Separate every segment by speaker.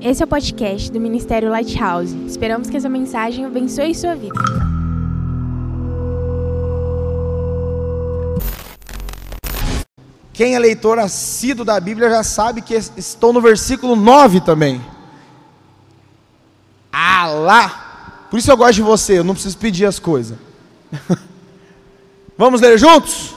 Speaker 1: Esse é o podcast do Ministério Lighthouse. Esperamos que essa mensagem abençoe sua vida.
Speaker 2: Quem é leitor assíduo da Bíblia já sabe que estou no versículo 9 também. Ah lá! Por isso eu gosto de você, eu não preciso pedir as coisas. Vamos ler juntos?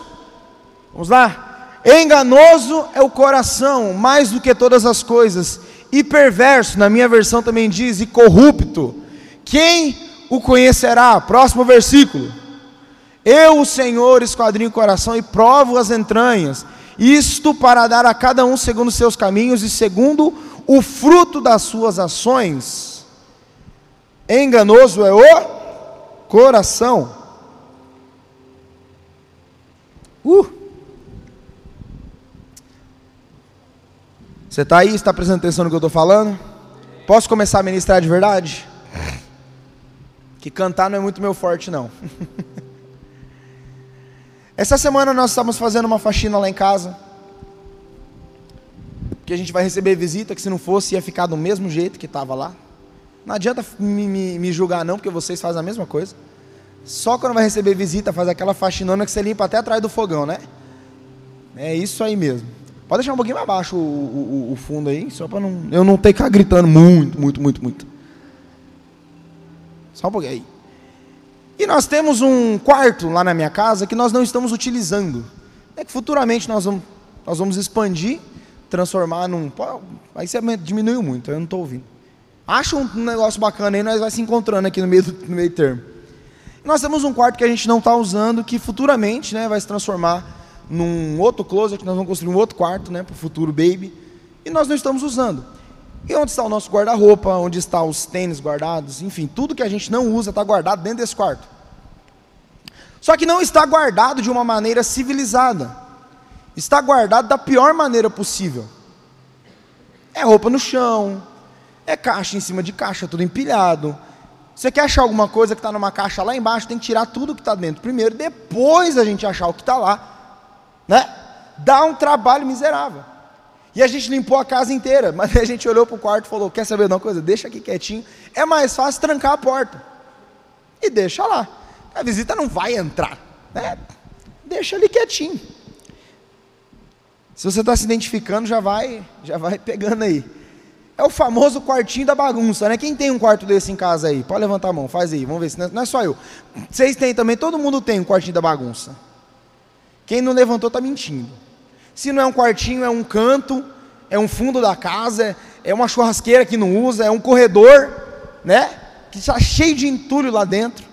Speaker 2: Vamos lá? Enganoso é o coração, mais do que todas as coisas, e perverso, na minha versão também diz, e corrupto. Quem o conhecerá? Próximo versículo. Eu, o Senhor, esquadrinho o coração e provo as entranhas, isto para dar a cada um segundo seus caminhos e segundo o fruto das suas ações. Enganoso é o coração. Uh! Você está aí? Está prestando atenção no que eu estou falando? Posso começar a ministrar de verdade? Que cantar não é muito meu forte, não. Essa semana nós estamos fazendo uma faxina lá em casa. Que a gente vai receber visita, que se não fosse ia ficar do mesmo jeito que estava lá. Não adianta me, me, me, julgar não, porque vocês fazem a mesma coisa. Só quando vai receber visita, faz aquela faxinona que você limpa até atrás do fogão, né? É isso aí mesmo. Pode deixar um pouquinho mais baixo o, o, o fundo aí, só para não, eu não ter que ficar gritando muito, muito, muito, muito. Só um pouquinho aí. E nós temos um quarto lá na minha casa que nós não estamos utilizando. É que futuramente nós vamos, nós vamos expandir, transformar num. Aí você diminuiu muito, eu não estou ouvindo. Acha um negócio bacana aí, nós vamos se encontrando aqui no meio, do, no meio termo. Nós temos um quarto que a gente não está usando, que futuramente né, vai se transformar num outro closet, nós vamos construir um outro quarto né, para o futuro baby. E nós não estamos usando. E onde está o nosso guarda-roupa, onde estão os tênis guardados, enfim, tudo que a gente não usa está guardado dentro desse quarto. Só que não está guardado de uma maneira civilizada. Está guardado da pior maneira possível. É roupa no chão, é caixa em cima de caixa, tudo empilhado. Você quer achar alguma coisa que está numa caixa lá embaixo, tem que tirar tudo que está dentro primeiro, depois a gente achar o que está lá. Né? Dá um trabalho miserável. E a gente limpou a casa inteira, mas a gente olhou para o quarto e falou: Quer saber de uma coisa? Deixa aqui quietinho. É mais fácil trancar a porta. E deixa lá. A visita não vai entrar. Né? Deixa ali quietinho. Se você está se identificando, já vai, já vai pegando aí. É o famoso quartinho da bagunça, né? Quem tem um quarto desse em casa aí? Pode levantar a mão, faz aí, vamos ver se não é, não é só eu. Vocês têm também, todo mundo tem um quartinho da bagunça. Quem não levantou está mentindo. Se não é um quartinho, é um canto, é um fundo da casa, é uma churrasqueira que não usa, é um corredor, né? Que está cheio de entulho lá dentro.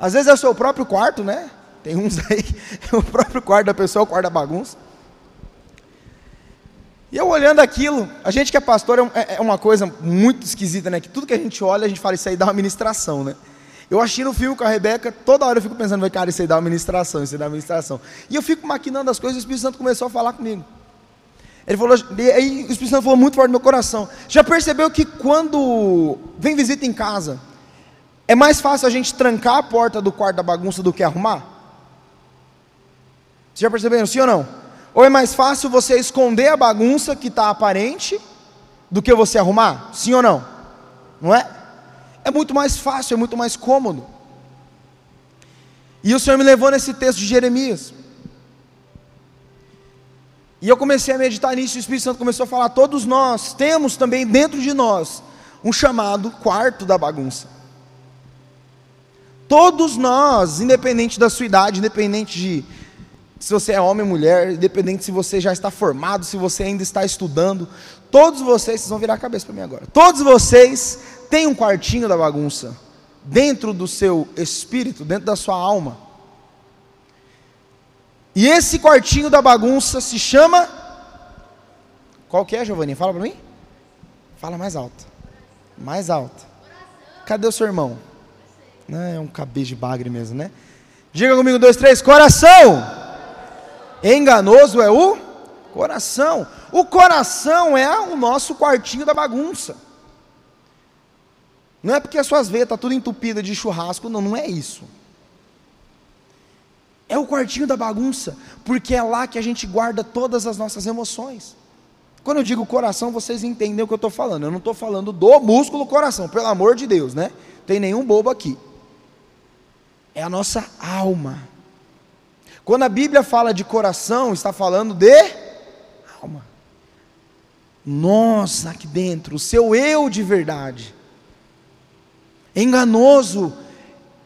Speaker 2: Às vezes é o seu próprio quarto, né? Tem uns aí, é o próprio quarto da pessoa, o quarto da bagunça. E eu olhando aquilo, a gente que é pastor é, é, é uma coisa muito esquisita, né? Que tudo que a gente olha, a gente fala, isso aí dá uma ministração, né? Eu achei no filme com a Rebeca, toda hora eu fico pensando, cara, isso aí dá uma ministração, isso aí dá uma ministração. E eu fico maquinando as coisas e o Espírito Santo começou a falar comigo. Ele falou, e aí o Espírito Santo falou muito forte no meu coração. Já percebeu que quando vem visita em casa, é mais fácil a gente trancar a porta do quarto da bagunça do que arrumar? Vocês já perceberam, sim ou não? Ou é mais fácil você esconder a bagunça que está aparente do que você arrumar? Sim ou não? Não é? É muito mais fácil, é muito mais cômodo. E o Senhor me levou nesse texto de Jeremias. E eu comecei a meditar nisso, e o Espírito Santo começou a falar: todos nós temos também dentro de nós um chamado quarto da bagunça. Todos nós, independente da sua idade, independente de se você é homem ou mulher, independente se você já está formado, se você ainda está estudando, todos vocês, vocês vão virar a cabeça para mim agora. Todos vocês têm um quartinho da bagunça dentro do seu espírito, dentro da sua alma. E esse quartinho da bagunça se chama Qual que é, Giovanni? Fala para mim. Fala mais alto. Mais alto. Cadê o seu irmão? Não, é um cabeça de bagre mesmo, né? Diga comigo, dois, três, coração. Enganoso é o coração. O coração é o nosso quartinho da bagunça. Não é porque as suas veias estão tá tudo entupida de churrasco, não, não é isso. É o quartinho da bagunça, porque é lá que a gente guarda todas as nossas emoções. Quando eu digo coração, vocês entendem o que eu estou falando. Eu não estou falando do músculo coração, pelo amor de Deus, né? Tem nenhum bobo aqui. É a nossa alma. Quando a Bíblia fala de coração, está falando de alma. Nós aqui dentro, o seu eu de verdade. Enganoso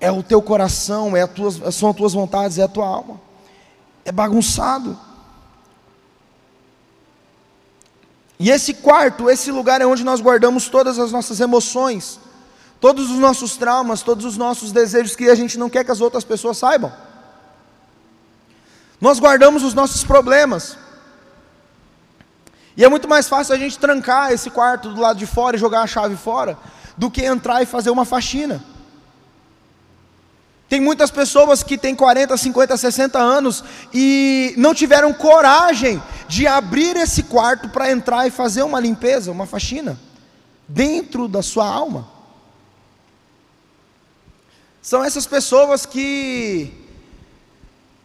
Speaker 2: é o teu coração, é tuas, são as tuas vontades, é a tua alma. É bagunçado. E esse quarto, esse lugar é onde nós guardamos todas as nossas emoções, todos os nossos traumas, todos os nossos desejos que a gente não quer que as outras pessoas saibam. Nós guardamos os nossos problemas. E é muito mais fácil a gente trancar esse quarto do lado de fora e jogar a chave fora, do que entrar e fazer uma faxina. Tem muitas pessoas que têm 40, 50, 60 anos e não tiveram coragem de abrir esse quarto para entrar e fazer uma limpeza, uma faxina, dentro da sua alma. São essas pessoas que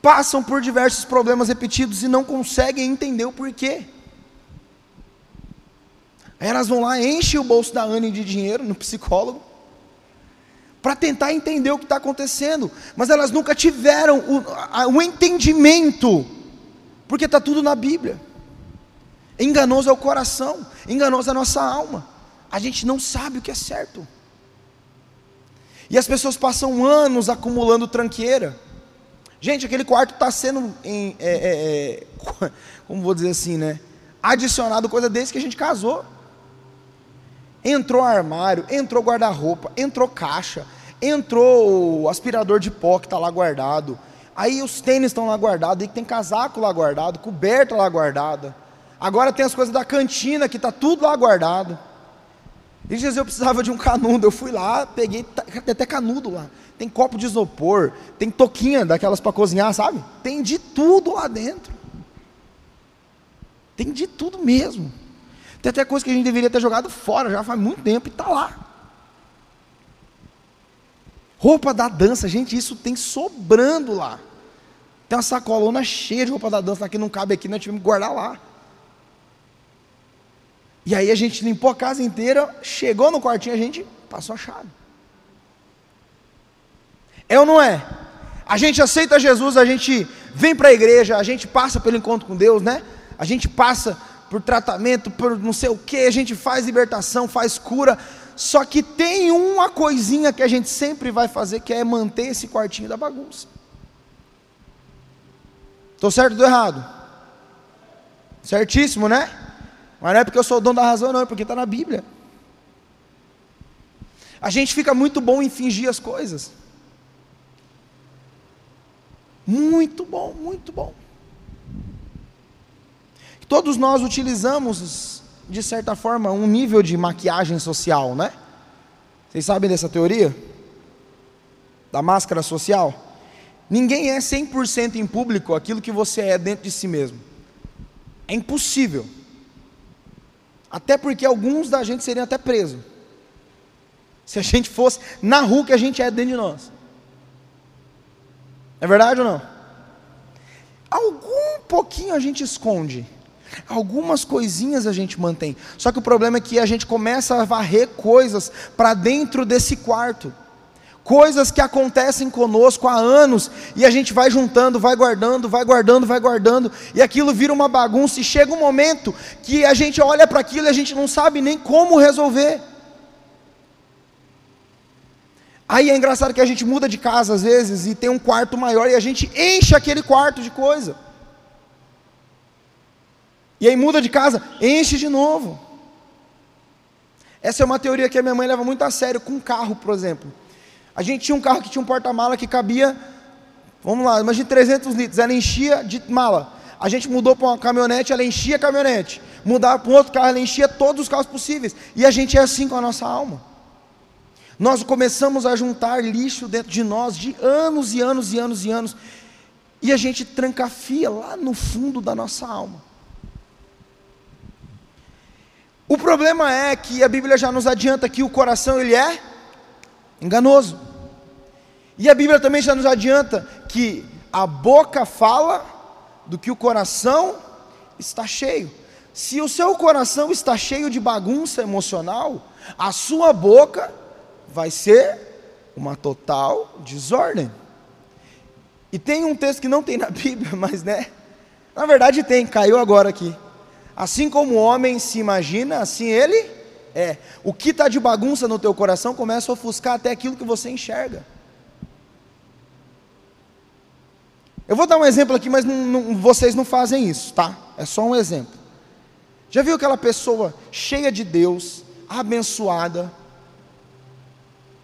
Speaker 2: passam por diversos problemas repetidos e não conseguem entender o porquê. Aí elas vão lá, enchem o bolso da Anne de dinheiro no psicólogo, para tentar entender o que está acontecendo, mas elas nunca tiveram o, o entendimento, porque está tudo na Bíblia. Enganoso é o coração, enganoso é a nossa alma. A gente não sabe o que é certo. E as pessoas passam anos acumulando tranqueira. Gente, aquele quarto está sendo, em, é, é, é, como vou dizer assim, né? Adicionado coisa desde que a gente casou. Entrou armário, entrou guarda-roupa, entrou caixa, Entrou aspirador de pó que está lá guardado. Aí os tênis estão lá guardados, aí tem casaco lá guardado, coberta lá guardada. Agora tem as coisas da cantina que está tudo lá guardado. E dias eu precisava de um canudo, eu fui lá, peguei, tem até canudo lá. Tem copo de isopor, tem toquinha daquelas para cozinhar, sabe? Tem de tudo lá dentro. Tem de tudo mesmo. Tem até coisa que a gente deveria ter jogado fora já faz muito tempo e está lá. Roupa da dança, gente, isso tem sobrando lá. Tem uma sacolona cheia de roupa da dança que não cabe aqui, nós tivemos que guardar lá. E aí a gente limpou a casa inteira, chegou no quartinho, a gente passou a chave. É ou não é? A gente aceita Jesus, a gente vem para a igreja, a gente passa pelo encontro com Deus, né? A gente passa por tratamento, por não sei o que, a gente faz libertação, faz cura, só que tem uma coisinha que a gente sempre vai fazer, que é manter esse quartinho da bagunça. Estou certo ou errado? Certíssimo, né? Mas não é porque eu sou o dono da razão, não, é porque está na Bíblia. A gente fica muito bom em fingir as coisas. Muito bom, muito bom. Todos nós utilizamos de certa forma, um nível de maquiagem social, né? Vocês sabem dessa teoria? Da máscara social? Ninguém é 100% em público aquilo que você é dentro de si mesmo. É impossível. Até porque alguns da gente seriam até presos. Se a gente fosse na rua que a gente é dentro de nós. É verdade ou não? Algum pouquinho a gente esconde. Algumas coisinhas a gente mantém. Só que o problema é que a gente começa a varrer coisas para dentro desse quarto. Coisas que acontecem conosco há anos e a gente vai juntando, vai guardando, vai guardando, vai guardando, e aquilo vira uma bagunça e chega um momento que a gente olha para aquilo e a gente não sabe nem como resolver. Aí é engraçado que a gente muda de casa às vezes e tem um quarto maior e a gente enche aquele quarto de coisa. E aí muda de casa, enche de novo. Essa é uma teoria que a minha mãe leva muito a sério com carro, por exemplo. A gente tinha um carro que tinha um porta-mala que cabia, vamos lá, imagine 300 litros, ela enchia de mala. A gente mudou para uma caminhonete, ela enchia a caminhonete. Mudava para um outro carro, ela enchia todos os carros possíveis. E a gente é assim com a nossa alma. Nós começamos a juntar lixo dentro de nós de anos e anos e anos e anos. E a gente trancafia lá no fundo da nossa alma. O problema é que a Bíblia já nos adianta que o coração ele é enganoso. E a Bíblia também já nos adianta que a boca fala do que o coração está cheio. Se o seu coração está cheio de bagunça emocional, a sua boca vai ser uma total desordem. E tem um texto que não tem na Bíblia, mas né? Na verdade tem, caiu agora aqui. Assim como o homem se imagina, assim ele é. O que está de bagunça no teu coração começa a ofuscar até aquilo que você enxerga. Eu vou dar um exemplo aqui, mas não, não, vocês não fazem isso, tá? É só um exemplo. Já viu aquela pessoa cheia de Deus, abençoada,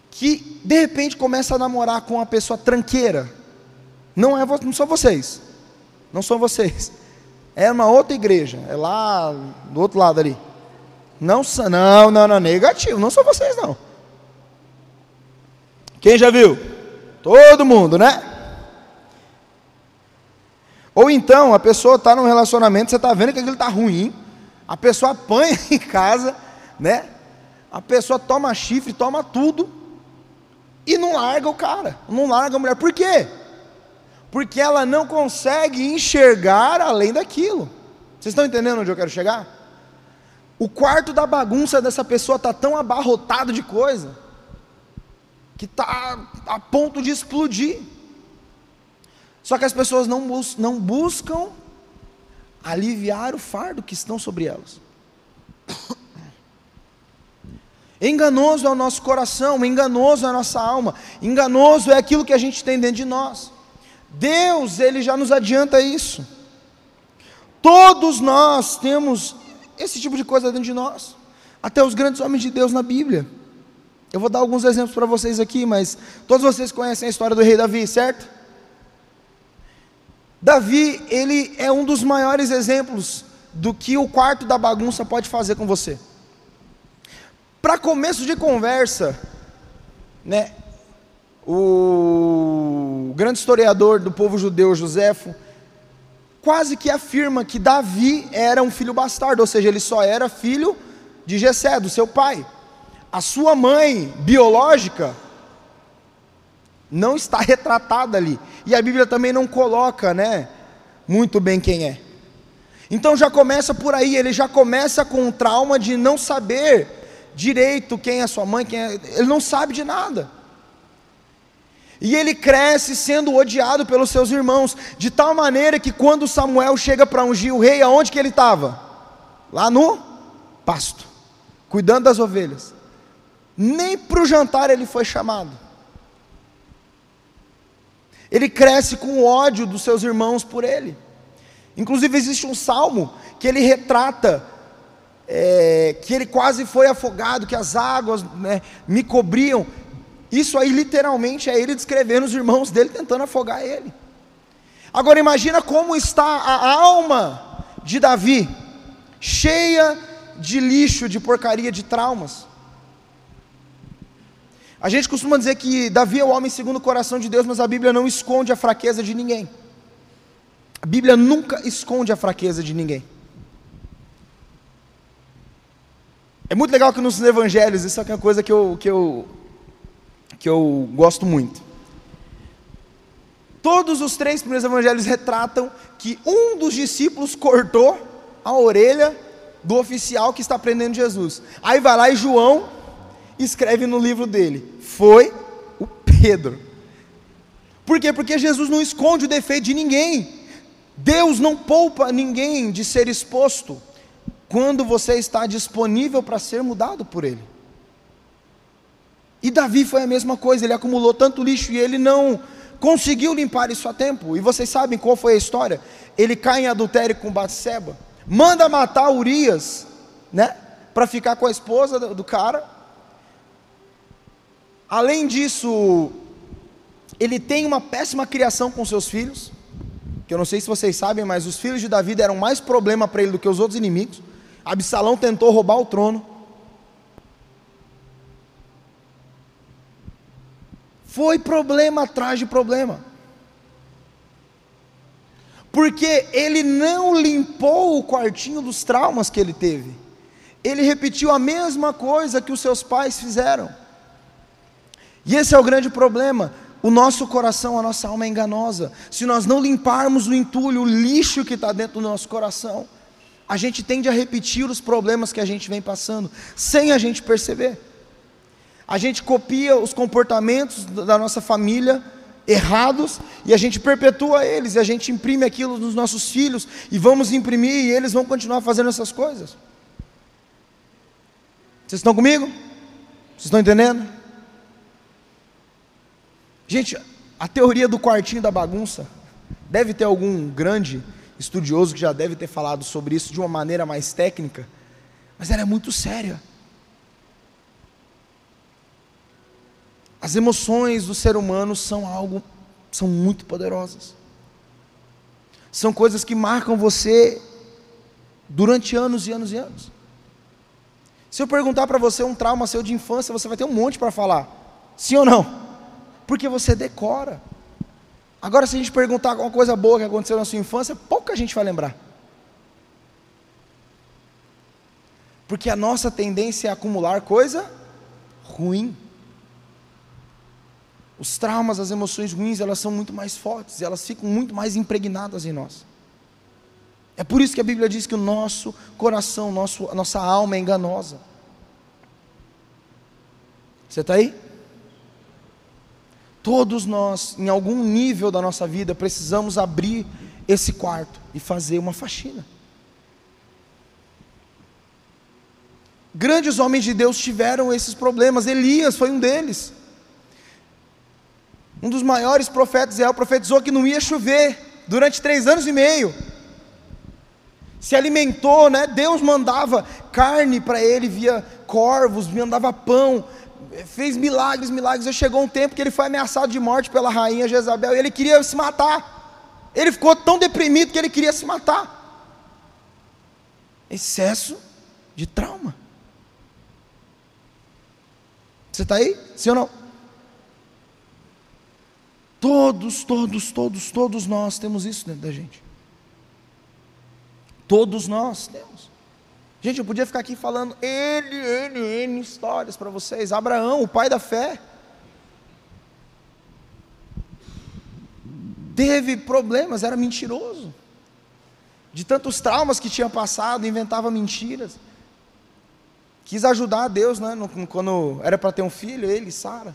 Speaker 2: que de repente começa a namorar com uma pessoa tranqueira? Não, é, não são vocês, não são vocês. É uma outra igreja, é lá do outro lado ali. Não, não, não, não, negativo, não são vocês não. Quem já viu? Todo mundo, né? Ou então a pessoa está num relacionamento, você está vendo que aquilo está ruim, a pessoa apanha em casa, né? A pessoa toma chifre, toma tudo e não larga o cara, não larga a mulher. Por quê? Porque ela não consegue enxergar além daquilo. Vocês estão entendendo onde eu quero chegar? O quarto da bagunça dessa pessoa está tão abarrotado de coisa que está a ponto de explodir. Só que as pessoas não, bus não buscam aliviar o fardo que estão sobre elas. Enganoso é o nosso coração, enganoso é a nossa alma, enganoso é aquilo que a gente tem dentro de nós. Deus, Ele já nos adianta isso. Todos nós temos esse tipo de coisa dentro de nós, até os grandes homens de Deus na Bíblia. Eu vou dar alguns exemplos para vocês aqui, mas todos vocês conhecem a história do rei Davi, certo? Davi, ele é um dos maiores exemplos do que o quarto da bagunça pode fazer com você. Para começo de conversa, né, o grande historiador do povo judeu, Joséfo, quase que afirma que Davi era um filho bastardo, ou seja, ele só era filho de Jessé, do seu pai. A sua mãe biológica não está retratada ali. E a Bíblia também não coloca, né, muito bem quem é. Então já começa por aí, ele já começa com o trauma de não saber direito quem é sua mãe, quem é, ele não sabe de nada. E ele cresce sendo odiado pelos seus irmãos, de tal maneira que quando Samuel chega para ungir o rei, aonde que ele estava? Lá no pasto, cuidando das ovelhas. Nem para o jantar ele foi chamado. Ele cresce com ódio dos seus irmãos por ele. Inclusive, existe um salmo que ele retrata é, que ele quase foi afogado, que as águas né, me cobriam. Isso aí, literalmente, é ele descrevendo os irmãos dele tentando afogar ele. Agora, imagina como está a alma de Davi, cheia de lixo, de porcaria, de traumas. A gente costuma dizer que Davi é o homem segundo o coração de Deus, mas a Bíblia não esconde a fraqueza de ninguém. A Bíblia nunca esconde a fraqueza de ninguém. É muito legal que nos evangelhos, isso é uma coisa que eu, que eu, que eu gosto muito. Todos os três primeiros evangelhos retratam que um dos discípulos cortou a orelha do oficial que está prendendo Jesus. Aí vai lá e João escreve no livro dele: foi o Pedro. Por quê? Porque Jesus não esconde o defeito de ninguém. Deus não poupa ninguém de ser exposto quando você está disponível para ser mudado por Ele. E Davi foi a mesma coisa, ele acumulou tanto lixo e ele não conseguiu limpar isso a tempo. E vocês sabem qual foi a história? Ele cai em adultério com Batseba, manda matar Urias, né? Para ficar com a esposa do cara. Além disso, ele tem uma péssima criação com seus filhos, que eu não sei se vocês sabem, mas os filhos de Davi deram mais problema para ele do que os outros inimigos. Absalão tentou roubar o trono. Foi problema atrás de problema. Porque ele não limpou o quartinho dos traumas que ele teve. Ele repetiu a mesma coisa que os seus pais fizeram. E esse é o grande problema. O nosso coração, a nossa alma é enganosa. Se nós não limparmos o entulho, o lixo que está dentro do nosso coração, a gente tende a repetir os problemas que a gente vem passando, sem a gente perceber. A gente copia os comportamentos da nossa família errados e a gente perpetua eles, e a gente imprime aquilo nos nossos filhos, e vamos imprimir, e eles vão continuar fazendo essas coisas. Vocês estão comigo? Vocês estão entendendo? Gente, a teoria do quartinho da bagunça, deve ter algum grande estudioso que já deve ter falado sobre isso de uma maneira mais técnica, mas ela é muito séria. As emoções do ser humano são algo, são muito poderosas. São coisas que marcam você durante anos e anos e anos. Se eu perguntar para você um trauma seu de infância, você vai ter um monte para falar. Sim ou não? Porque você decora. Agora, se a gente perguntar alguma coisa boa que aconteceu na sua infância, pouca gente vai lembrar. Porque a nossa tendência é acumular coisa ruim. Os traumas, as emoções ruins, elas são muito mais fortes, elas ficam muito mais impregnadas em nós. É por isso que a Bíblia diz que o nosso coração, nosso, a nossa alma é enganosa. Você está aí? Todos nós, em algum nível da nossa vida, precisamos abrir esse quarto e fazer uma faxina. Grandes homens de Deus tiveram esses problemas, Elias foi um deles. Um dos maiores profetas, Israel profetizou que não ia chover durante três anos e meio. Se alimentou, né? Deus mandava carne para ele via corvos, mandava pão, fez milagres, milagres. E chegou um tempo que ele foi ameaçado de morte pela rainha Jezabel e ele queria se matar. Ele ficou tão deprimido que ele queria se matar. Excesso de trauma. Você está aí? Sim ou não? Todos, todos, todos, todos nós temos isso dentro da gente. Todos nós temos. Gente, eu podia ficar aqui falando N, N, N histórias para vocês. Abraão, o pai da fé, teve problemas, era mentiroso. De tantos traumas que tinha passado, inventava mentiras. Quis ajudar a Deus, né? Quando era para ter um filho, ele, Sara.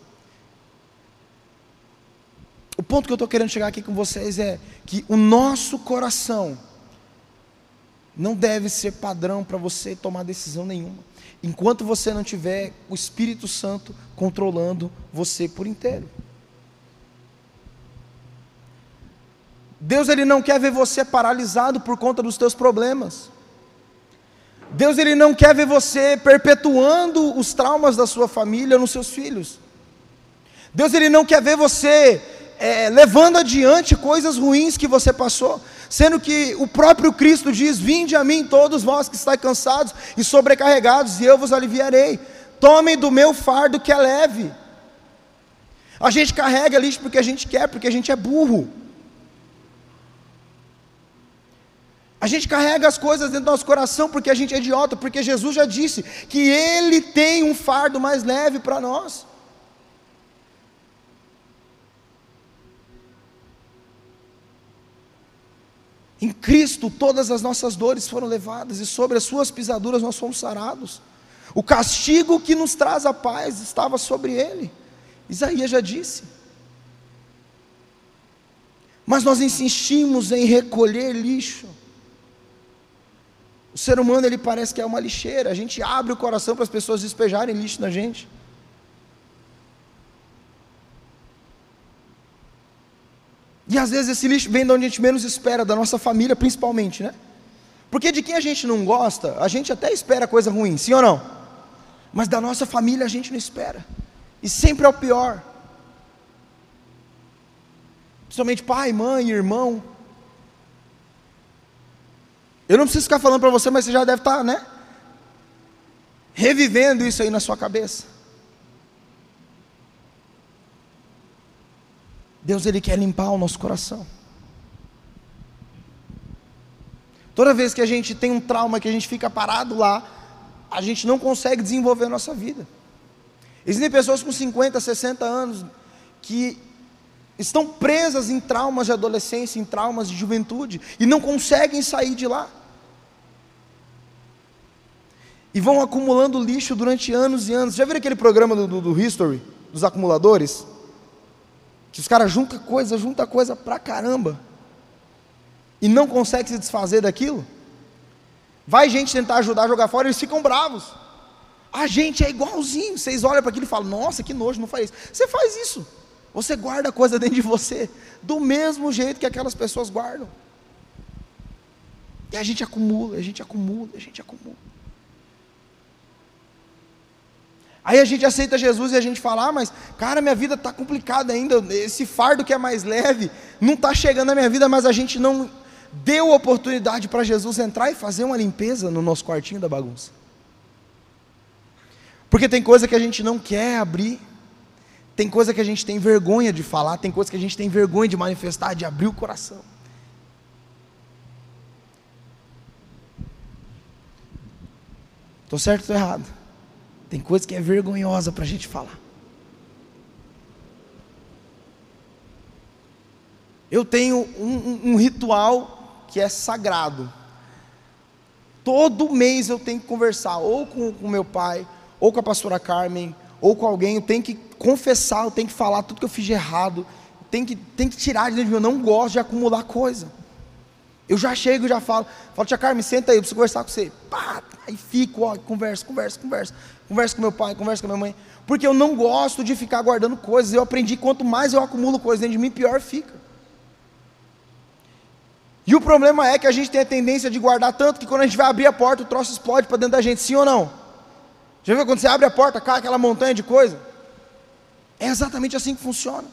Speaker 2: Ponto que eu estou querendo chegar aqui com vocês é que o nosso coração não deve ser padrão para você tomar decisão nenhuma, enquanto você não tiver o Espírito Santo controlando você por inteiro. Deus ele não quer ver você paralisado por conta dos teus problemas. Deus ele não quer ver você perpetuando os traumas da sua família nos seus filhos. Deus ele não quer ver você é, levando adiante coisas ruins que você passou sendo que o próprio Cristo diz: Vinde a mim, todos vós que estáis cansados e sobrecarregados, e eu vos aliviarei. Tomem do meu fardo que é leve. A gente carrega lixo porque a gente quer, porque a gente é burro. A gente carrega as coisas dentro do nosso coração porque a gente é idiota, porque Jesus já disse que Ele tem um fardo mais leve para nós. Em Cristo todas as nossas dores foram levadas e sobre as suas pisaduras nós fomos sarados. O castigo que nos traz a paz estava sobre ele. Isaías já disse. Mas nós insistimos em recolher lixo. O ser humano ele parece que é uma lixeira. A gente abre o coração para as pessoas despejarem lixo na gente. E às vezes esse lixo vem de onde a gente menos espera, da nossa família principalmente, né? Porque de quem a gente não gosta, a gente até espera coisa ruim, sim ou não? Mas da nossa família a gente não espera. E sempre é o pior. Principalmente pai, mãe, irmão. Eu não preciso ficar falando para você, mas você já deve estar, tá, né? Revivendo isso aí na sua cabeça. Deus ele quer limpar o nosso coração. Toda vez que a gente tem um trauma, que a gente fica parado lá, a gente não consegue desenvolver a nossa vida. Existem pessoas com 50, 60 anos que estão presas em traumas de adolescência, em traumas de juventude, e não conseguem sair de lá. E vão acumulando lixo durante anos e anos. Já viram aquele programa do, do, do History, dos acumuladores? Que os caras juntam coisa, juntam coisa pra caramba. E não consegue se desfazer daquilo. Vai gente tentar ajudar a jogar fora, eles ficam bravos. A gente é igualzinho. Vocês olham para aquilo e falam: Nossa, que nojo, não faz isso. Você faz isso. Você guarda a coisa dentro de você, do mesmo jeito que aquelas pessoas guardam. E a gente acumula, a gente acumula, a gente acumula. Aí a gente aceita Jesus e a gente fala: ah, mas cara, minha vida está complicada ainda. Esse fardo que é mais leve não está chegando na minha vida, mas a gente não deu oportunidade para Jesus entrar e fazer uma limpeza no nosso quartinho da bagunça. Porque tem coisa que a gente não quer abrir, tem coisa que a gente tem vergonha de falar, tem coisa que a gente tem vergonha de manifestar, de abrir o coração. Estou certo ou estou errado? Tem coisa que é vergonhosa para a gente falar. Eu tenho um, um, um ritual que é sagrado. Todo mês eu tenho que conversar, ou com o meu pai, ou com a pastora Carmen, ou com alguém. Eu tenho que confessar, eu tenho que falar tudo que eu fiz de errado. Tem que, tem que tirar de dentro de mim. Eu não gosto de acumular coisa. Eu já chego e já falo, falo, tia Carmen, senta aí, eu preciso conversar com você. Pá, aí fico, ó, conversa, conversa, conversa. Conversa com meu pai, conversa com minha mãe. Porque eu não gosto de ficar guardando coisas. Eu aprendi quanto mais eu acumulo coisas dentro de mim, pior fica. E o problema é que a gente tem a tendência de guardar tanto que quando a gente vai abrir a porta, o troço explode para dentro da gente, sim ou não? Já viu quando você abre a porta, cai aquela montanha de coisa? É exatamente assim que funciona.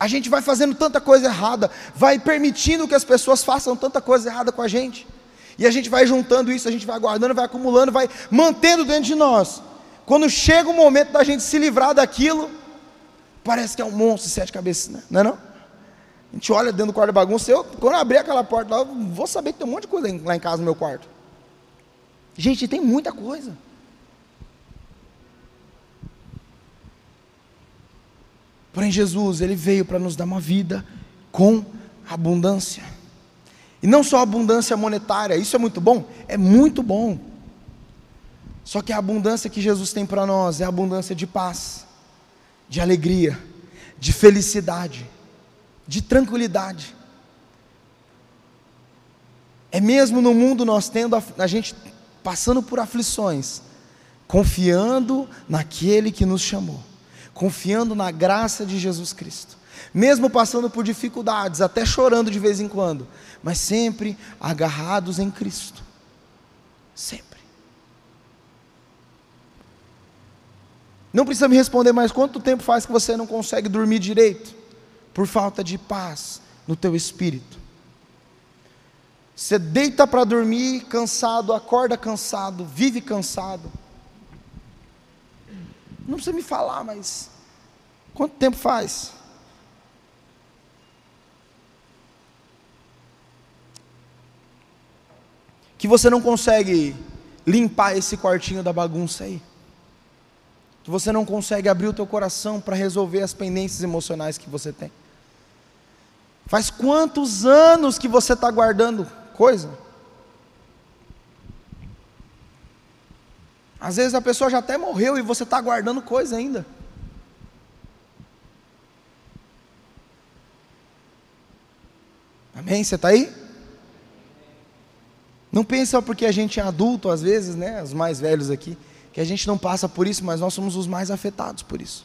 Speaker 2: A gente vai fazendo tanta coisa errada, vai permitindo que as pessoas façam tanta coisa errada com a gente. E a gente vai juntando isso, a gente vai guardando, vai acumulando, vai mantendo dentro de nós. Quando chega o momento da gente se livrar daquilo, parece que é um monstro de sete cabeças, né? não é não? A gente olha dentro do quarto da bagunça, eu, quando eu abrir aquela porta lá, vou saber que tem um monte de coisa lá em casa no meu quarto. Gente, tem muita coisa. Porém, Jesus, Ele veio para nos dar uma vida com abundância. E não só abundância monetária, isso é muito bom? É muito bom. Só que a abundância que Jesus tem para nós é a abundância de paz, de alegria, de felicidade, de tranquilidade. É mesmo no mundo nós tendo a, a gente passando por aflições, confiando naquele que nos chamou, confiando na graça de Jesus Cristo, mesmo passando por dificuldades, até chorando de vez em quando, mas sempre agarrados em Cristo. Sempre. Não precisa me responder mais quanto tempo faz que você não consegue dormir direito por falta de paz no teu espírito. Você deita para dormir cansado, acorda cansado, vive cansado. Não precisa me falar, mas quanto tempo faz? Que você não consegue limpar esse quartinho da bagunça aí. Que você não consegue abrir o teu coração para resolver as pendências emocionais que você tem. Faz quantos anos que você está guardando coisa? Às vezes a pessoa já até morreu e você está guardando coisa ainda. Amém? Você está aí? Não pensa porque a gente é adulto, às vezes, né, os mais velhos aqui, que a gente não passa por isso, mas nós somos os mais afetados por isso.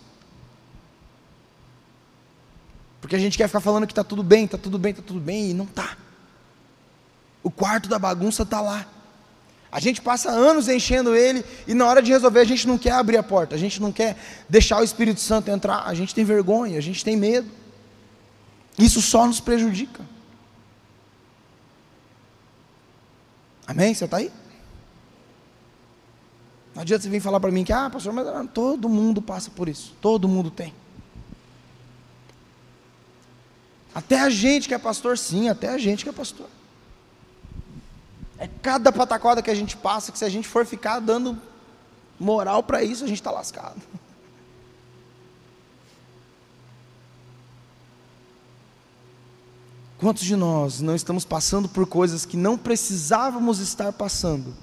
Speaker 2: Porque a gente quer ficar falando que está tudo bem, está tudo bem, está tudo bem, e não está. O quarto da bagunça está lá. A gente passa anos enchendo ele, e na hora de resolver a gente não quer abrir a porta, a gente não quer deixar o Espírito Santo entrar, a gente tem vergonha, a gente tem medo. Isso só nos prejudica. Amém? Você está aí? Não adianta você vir falar para mim que, ah, pastor, mas ah, todo mundo passa por isso. Todo mundo tem. Até a gente que é pastor, sim, até a gente que é pastor. É cada pataquada que a gente passa que se a gente for ficar dando moral para isso, a gente está lascado. Quantos de nós não estamos passando por coisas que não precisávamos estar passando,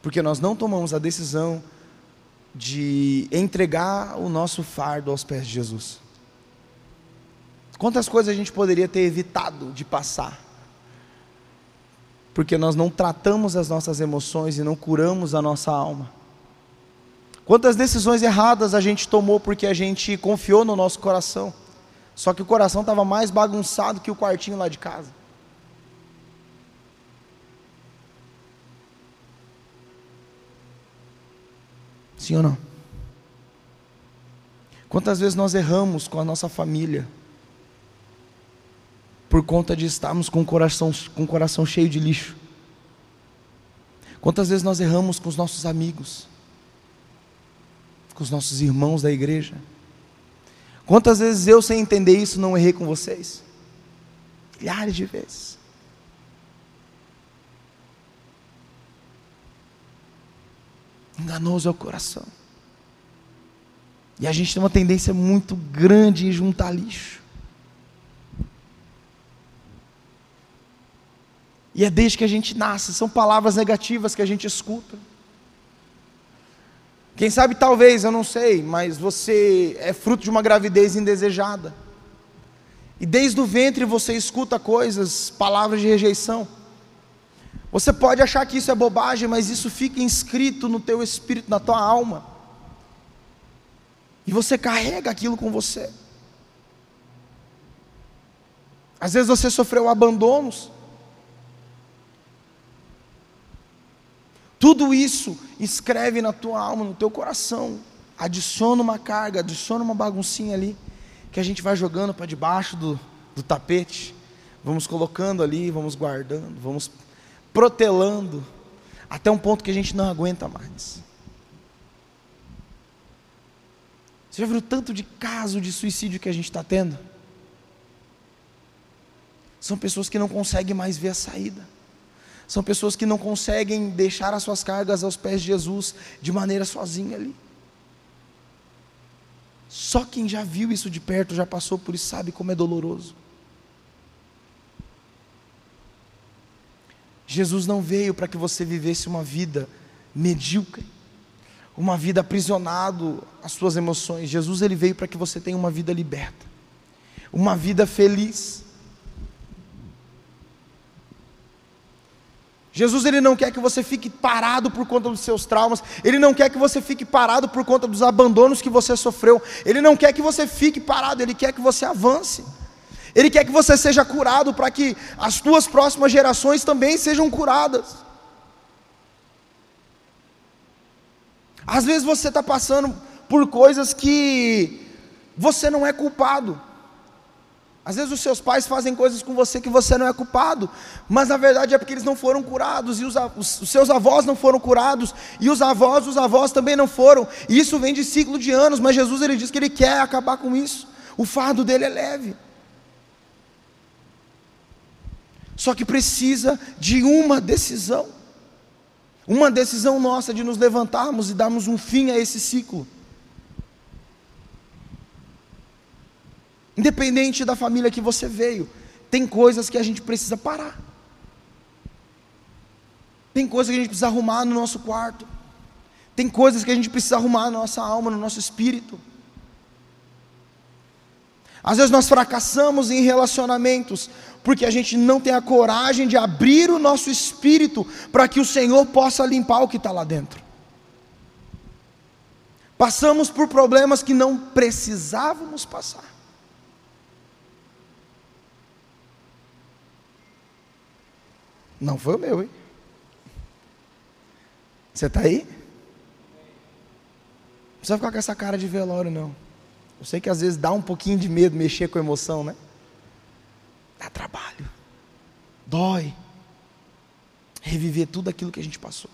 Speaker 2: Porque nós não tomamos a decisão de entregar o nosso fardo aos pés de Jesus. Quantas coisas a gente poderia ter evitado de passar? Porque nós não tratamos as nossas emoções e não curamos a nossa alma. Quantas decisões erradas a gente tomou porque a gente confiou no nosso coração. Só que o coração estava mais bagunçado que o quartinho lá de casa. Sim ou não? Quantas vezes nós erramos com a nossa família por conta de estarmos com o coração, com o coração cheio de lixo? Quantas vezes nós erramos com os nossos amigos, com os nossos irmãos da igreja? Quantas vezes eu, sem entender isso, não errei com vocês? Milhares de vezes. Enganoso é o coração. E a gente tem uma tendência muito grande em juntar lixo. E é desde que a gente nasce, são palavras negativas que a gente escuta. Quem sabe, talvez, eu não sei, mas você é fruto de uma gravidez indesejada. E desde o ventre você escuta coisas, palavras de rejeição. Você pode achar que isso é bobagem, mas isso fica inscrito no teu espírito, na tua alma. E você carrega aquilo com você. Às vezes você sofreu abandonos. Tudo isso escreve na tua alma, no teu coração. Adiciona uma carga, adiciona uma baguncinha ali, que a gente vai jogando para debaixo do, do tapete. Vamos colocando ali, vamos guardando, vamos protelando, até um ponto que a gente não aguenta mais. Você já viu tanto de caso de suicídio que a gente está tendo? São pessoas que não conseguem mais ver a saída. São pessoas que não conseguem deixar as suas cargas aos pés de Jesus de maneira sozinha ali. Só quem já viu isso de perto, já passou por isso, sabe como é doloroso. Jesus não veio para que você vivesse uma vida medíocre, uma vida aprisionado às suas emoções. Jesus ele veio para que você tenha uma vida liberta, uma vida feliz. Jesus ele não quer que você fique parado por conta dos seus traumas, ele não quer que você fique parado por conta dos abandonos que você sofreu, ele não quer que você fique parado, ele quer que você avance. Ele quer que você seja curado para que as tuas próximas gerações também sejam curadas. Às vezes você está passando por coisas que você não é culpado. Às vezes os seus pais fazem coisas com você que você não é culpado, mas na verdade é porque eles não foram curados, e os, os, os, seus avós não foram curados, e os avós dos avós também não foram, e isso vem de ciclo de anos, mas Jesus ele diz que ele quer acabar com isso, o fardo dele é leve. Só que precisa de uma decisão. Uma decisão nossa de nos levantarmos e darmos um fim a esse ciclo. Independente da família que você veio, tem coisas que a gente precisa parar. Tem coisas que a gente precisa arrumar no nosso quarto. Tem coisas que a gente precisa arrumar na nossa alma, no nosso espírito. Às vezes nós fracassamos em relacionamentos porque a gente não tem a coragem de abrir o nosso espírito para que o Senhor possa limpar o que está lá dentro. Passamos por problemas que não precisávamos passar. Não foi o meu, hein? Você está aí? Não precisa ficar com essa cara de velório, não. Eu sei que às vezes dá um pouquinho de medo mexer com emoção, né? Dá trabalho, dói, reviver tudo aquilo que a gente passou.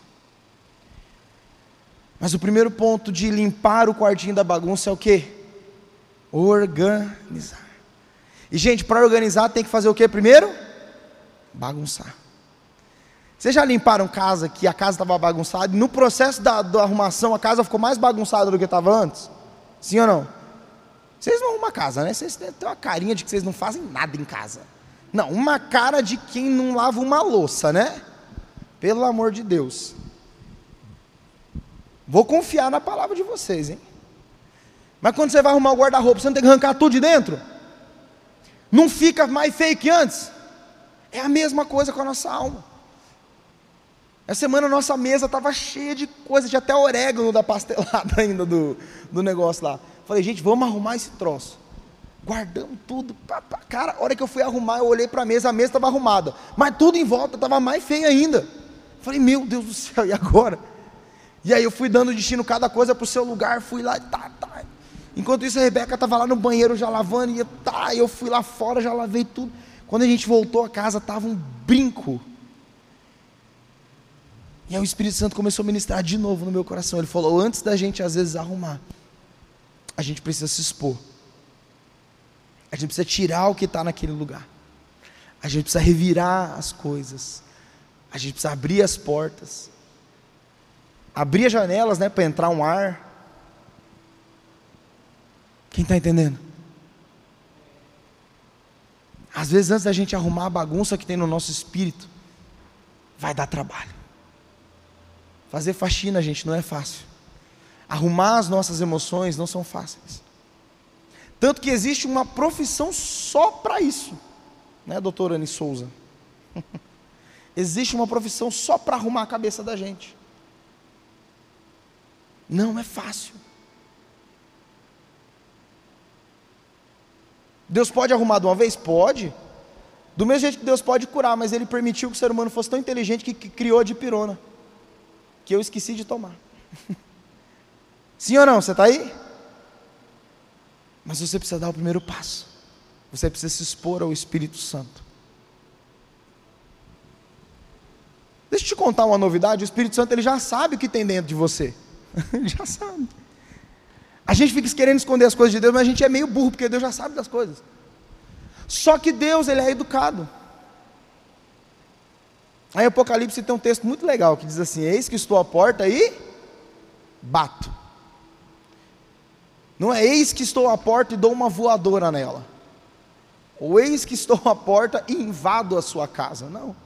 Speaker 2: Mas o primeiro ponto de limpar o quartinho da bagunça é o que? Organizar. E gente, para organizar tem que fazer o que primeiro? Bagunçar. Vocês já limparam casa que a casa estava bagunçada e no processo da, da arrumação a casa ficou mais bagunçada do que estava antes? Sim ou não? Vocês não arrumam casa, né? Vocês têm uma carinha de que vocês não fazem nada em casa. Não, uma cara de quem não lava uma louça, né? Pelo amor de Deus. Vou confiar na palavra de vocês, hein? Mas quando você vai arrumar o guarda-roupa, você não tem que arrancar tudo de dentro? Não fica mais feio que antes? É a mesma coisa com a nossa alma. Essa semana a nossa mesa estava cheia de coisa, tinha até orégano da pastelada ainda do, do negócio lá. Falei, gente, vamos arrumar esse troço. Guardamos tudo. Cara, a hora que eu fui arrumar, eu olhei para a mesa, a mesa estava arrumada. Mas tudo em volta estava mais feio ainda. Falei, meu Deus do céu, e agora? E aí eu fui dando destino cada coisa para o seu lugar, fui lá, tá, tá. Enquanto isso a Rebeca estava lá no banheiro já lavando, e tá, eu fui lá fora, já lavei tudo. Quando a gente voltou a casa, estava um brinco. E aí o Espírito Santo começou a ministrar de novo no meu coração. Ele falou: antes da gente às vezes arrumar, a gente precisa se expor. A gente precisa tirar o que está naquele lugar. A gente precisa revirar as coisas. A gente precisa abrir as portas abrir as janelas né, para entrar um ar. Quem está entendendo? Às vezes, antes da gente arrumar a bagunça que tem no nosso espírito, vai dar trabalho. Fazer faxina, gente, não é fácil. Arrumar as nossas emoções não são fáceis. Tanto que existe uma profissão só para isso, né, doutora Anne Souza? existe uma profissão só para arrumar a cabeça da gente. Não é fácil. Deus pode arrumar de uma vez? Pode. Do mesmo jeito que Deus pode curar, mas Ele permitiu que o ser humano fosse tão inteligente que, que criou de pirona, que eu esqueci de tomar. Sim ou não? Você está aí? Mas você precisa dar o primeiro passo. Você precisa se expor ao Espírito Santo. Deixa eu te contar uma novidade: o Espírito Santo ele já sabe o que tem dentro de você. já sabe. A gente fica querendo esconder as coisas de Deus, mas a gente é meio burro, porque Deus já sabe das coisas. Só que Deus, ele é educado. Aí em Apocalipse tem um texto muito legal que diz assim: Eis que estou à porta e bato. Não é eis que estou à porta e dou uma voadora nela. Ou eis que estou à porta e invado a sua casa. Não.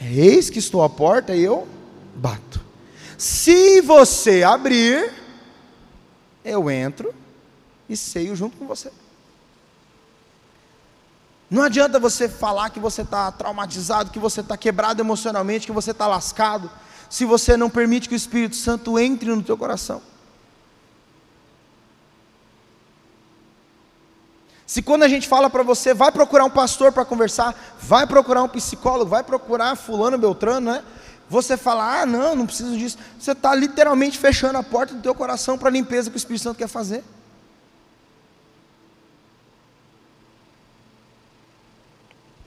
Speaker 2: É eis que estou à porta e eu bato. Se você abrir, eu entro e ceio junto com você. Não adianta você falar que você está traumatizado, que você está quebrado emocionalmente, que você está lascado, se você não permite que o Espírito Santo entre no teu coração. Se quando a gente fala para você, vai procurar um pastor para conversar, vai procurar um psicólogo, vai procurar fulano beltrano, né? Você fala, ah, não, não preciso disso. Você está literalmente fechando a porta do teu coração para a limpeza que o Espírito Santo quer fazer.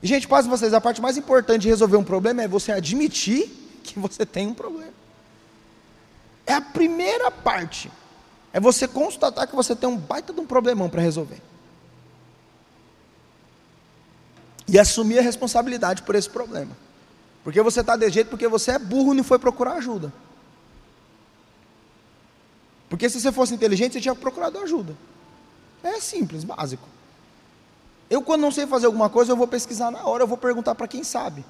Speaker 2: E, gente, paz vocês, a parte mais importante de resolver um problema é você admitir que você tem um problema. É a primeira parte. É você constatar que você tem um baita de um problemão para resolver. E assumir a responsabilidade por esse problema. Porque você está de jeito porque você é burro e não foi procurar ajuda. Porque se você fosse inteligente, você tinha procurado ajuda. É simples, básico. Eu, quando não sei fazer alguma coisa, eu vou pesquisar na hora, eu vou perguntar para quem sabe.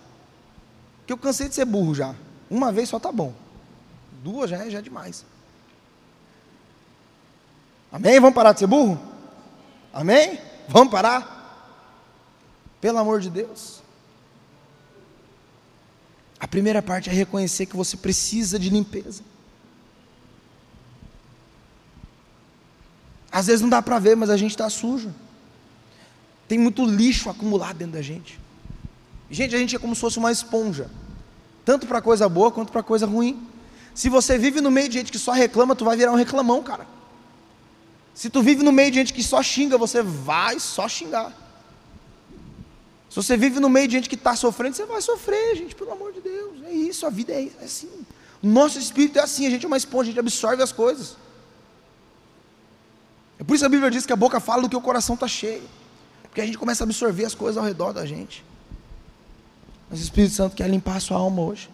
Speaker 2: Porque eu cansei de ser burro já. Uma vez só tá bom. Duas já é, já é demais. Amém? Vamos parar de ser burro? Amém? Vamos parar? Pelo amor de Deus. A primeira parte é reconhecer que você precisa de limpeza. Às vezes não dá para ver, mas a gente está sujo. Tem muito lixo acumulado dentro da gente. Gente, a gente é como se fosse uma esponja, tanto para coisa boa quanto para coisa ruim. Se você vive no meio de gente que só reclama, tu vai virar um reclamão, cara. Se tu vive no meio de gente que só xinga, você vai só xingar. Se você vive no meio de gente que está sofrendo, você vai sofrer, gente, pelo amor de Deus. É isso, a vida é, é assim. O nosso espírito é assim, a gente é uma esponja, a gente absorve as coisas. É por isso que a Bíblia diz que a boca fala do que o coração está cheio. Porque a gente começa a absorver as coisas ao redor da gente. Mas o Espírito Santo quer limpar a sua alma hoje.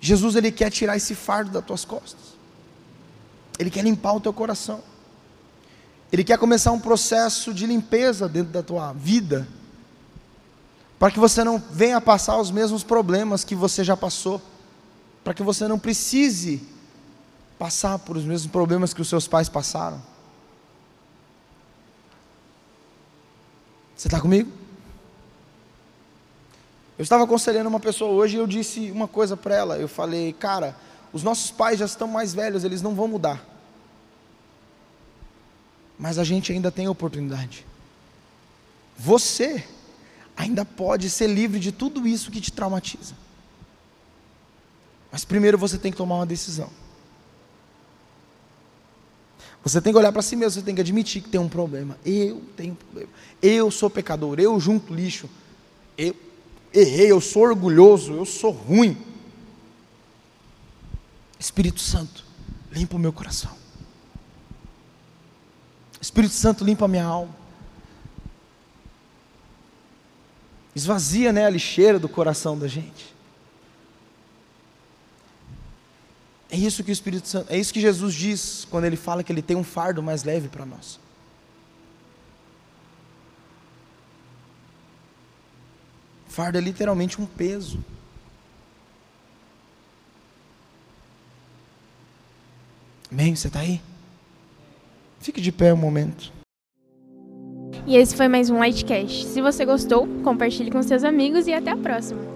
Speaker 2: Jesus ele quer tirar esse fardo das tuas costas. Ele quer limpar o teu coração. Ele quer começar um processo de limpeza dentro da tua vida para que você não venha passar os mesmos problemas que você já passou. para que você não precise passar por os mesmos problemas que os seus pais passaram. Você está comigo? Eu estava aconselhando uma pessoa hoje e eu disse uma coisa para ela. Eu falei, cara, os nossos pais já estão mais velhos, eles não vão mudar. Mas a gente ainda tem oportunidade. Você ainda pode ser livre de tudo isso que te traumatiza. Mas primeiro você tem que tomar uma decisão. Você tem que olhar para si mesmo, você tem que admitir que tem um problema. Eu tenho um problema. Eu sou pecador, eu junto lixo. Eu errei, eu sou orgulhoso, eu sou ruim. Espírito Santo, limpa o meu coração. Espírito Santo, limpa a minha alma. Esvazia né, a lixeira do coração da gente. É isso que o Espírito Santo, é isso que Jesus diz quando ele fala que ele tem um fardo mais leve para nós. Fardo é literalmente um peso. Amém? Você está aí? Fique de pé um momento.
Speaker 1: E esse foi mais um Lightcast. Se você gostou, compartilhe com seus amigos e até a próxima.